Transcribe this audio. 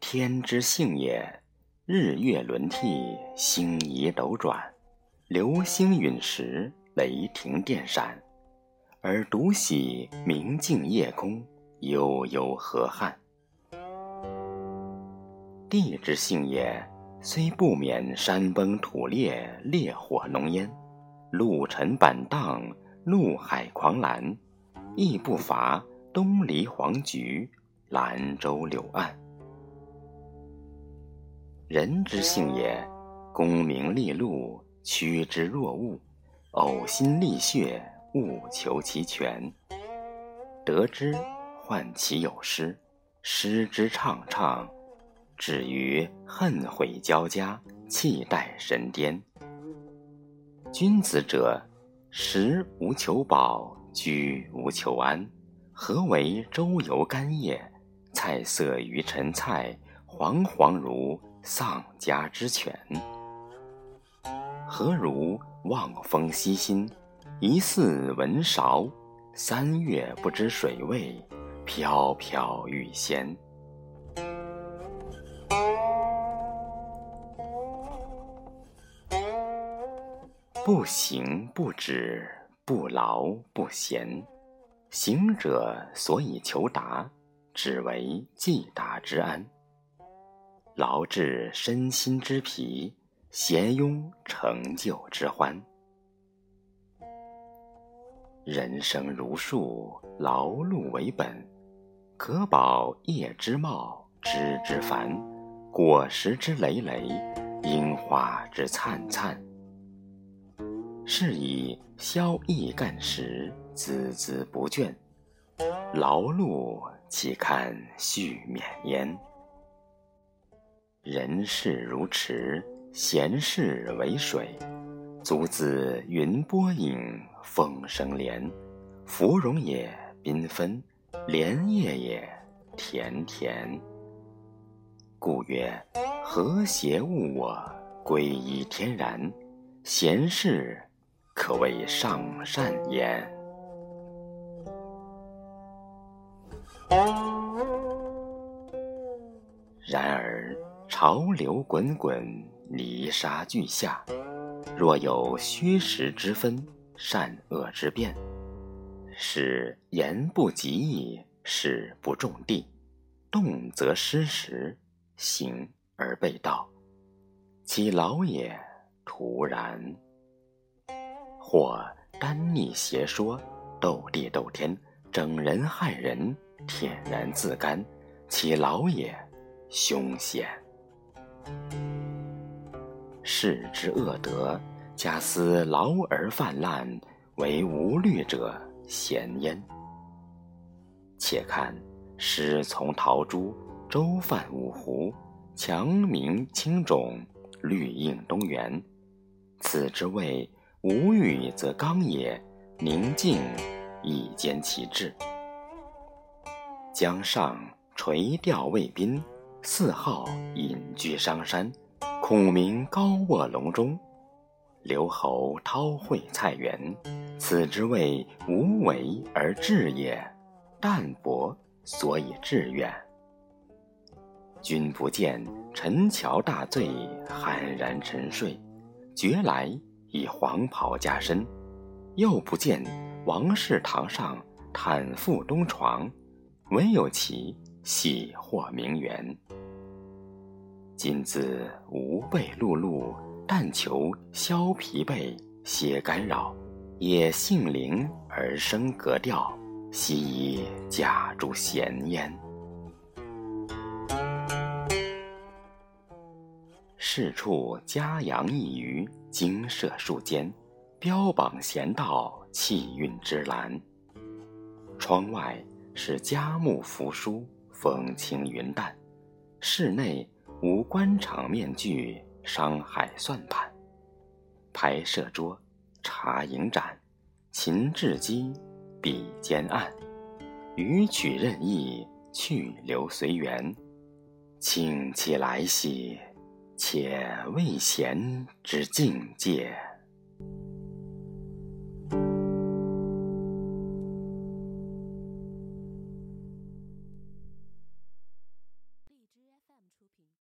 天之性也，日月轮替，星移斗转，流星陨石，雷霆电闪，而独喜明净夜空，悠悠河汉。地之性也，虽不免山崩土裂，烈火浓烟，陆沉板荡，怒海狂澜，亦不乏东篱黄菊，兰舟柳岸。人之性也，功名利禄，趋之若鹜，呕心沥血，务求其全。得之，患其有失；失之，怅怅。至于恨悔交加，气待神颠。君子者，食无求饱，居无求安。何为周游干叶？菜色于陈菜，惶惶如丧家之犬。何如望风息心，疑似闻韶。三月不知水味，飘飘欲仙。不行不止，不劳不闲。行者所以求达，只为既达之安。劳致身心之疲，闲慵成就之欢。人生如树，劳碌为本，可保叶之茂，枝之繁，果实之累累，樱花之灿灿。是以宵逸干时，孜孜不倦；劳碌岂堪续绵焉？人事如池，闲事为水。足自云波影，风生莲。芙蓉也缤纷，莲叶也甜甜。故曰：和谐物我，归依天然。闲事。可谓上善焉。然而潮流滚滚，泥沙俱下。若有虚实之分，善恶之辨，使言不及义，事不中地，动则失时，行而背道，其劳也徒然。或单逆邪说，斗地斗天，整人害人，恬然自甘，其劳也凶险。世之恶德，家思劳而泛滥，为无虑者贤焉。且看师从陶朱，周泛五湖，强明青冢，绿映东原，此之谓。无欲则刚也，宁静以坚其志。江上垂钓魏宾，四号隐居商山，孔明高卧龙中，刘侯韬晦菜园。此之谓无为而治也，淡泊所以致远。君不见陈桥大醉，酣然沉睡，觉来。以黄袍加身，又不见王室堂上坦腹东床，唯有其喜获名媛。今自无备碌碌，但求消疲惫，歇干扰，也性灵而生格调，悉以假诸闲焉。是处嘉阳一隅，精舍数间，标榜贤道，气韵之兰。窗外是佳木扶疏，风轻云淡；室内无官场面具，商海算盘，牌设桌，茶饮盏，琴制机，笔尖案，予取任意，去留随缘，清其来兮。且未闲之境界。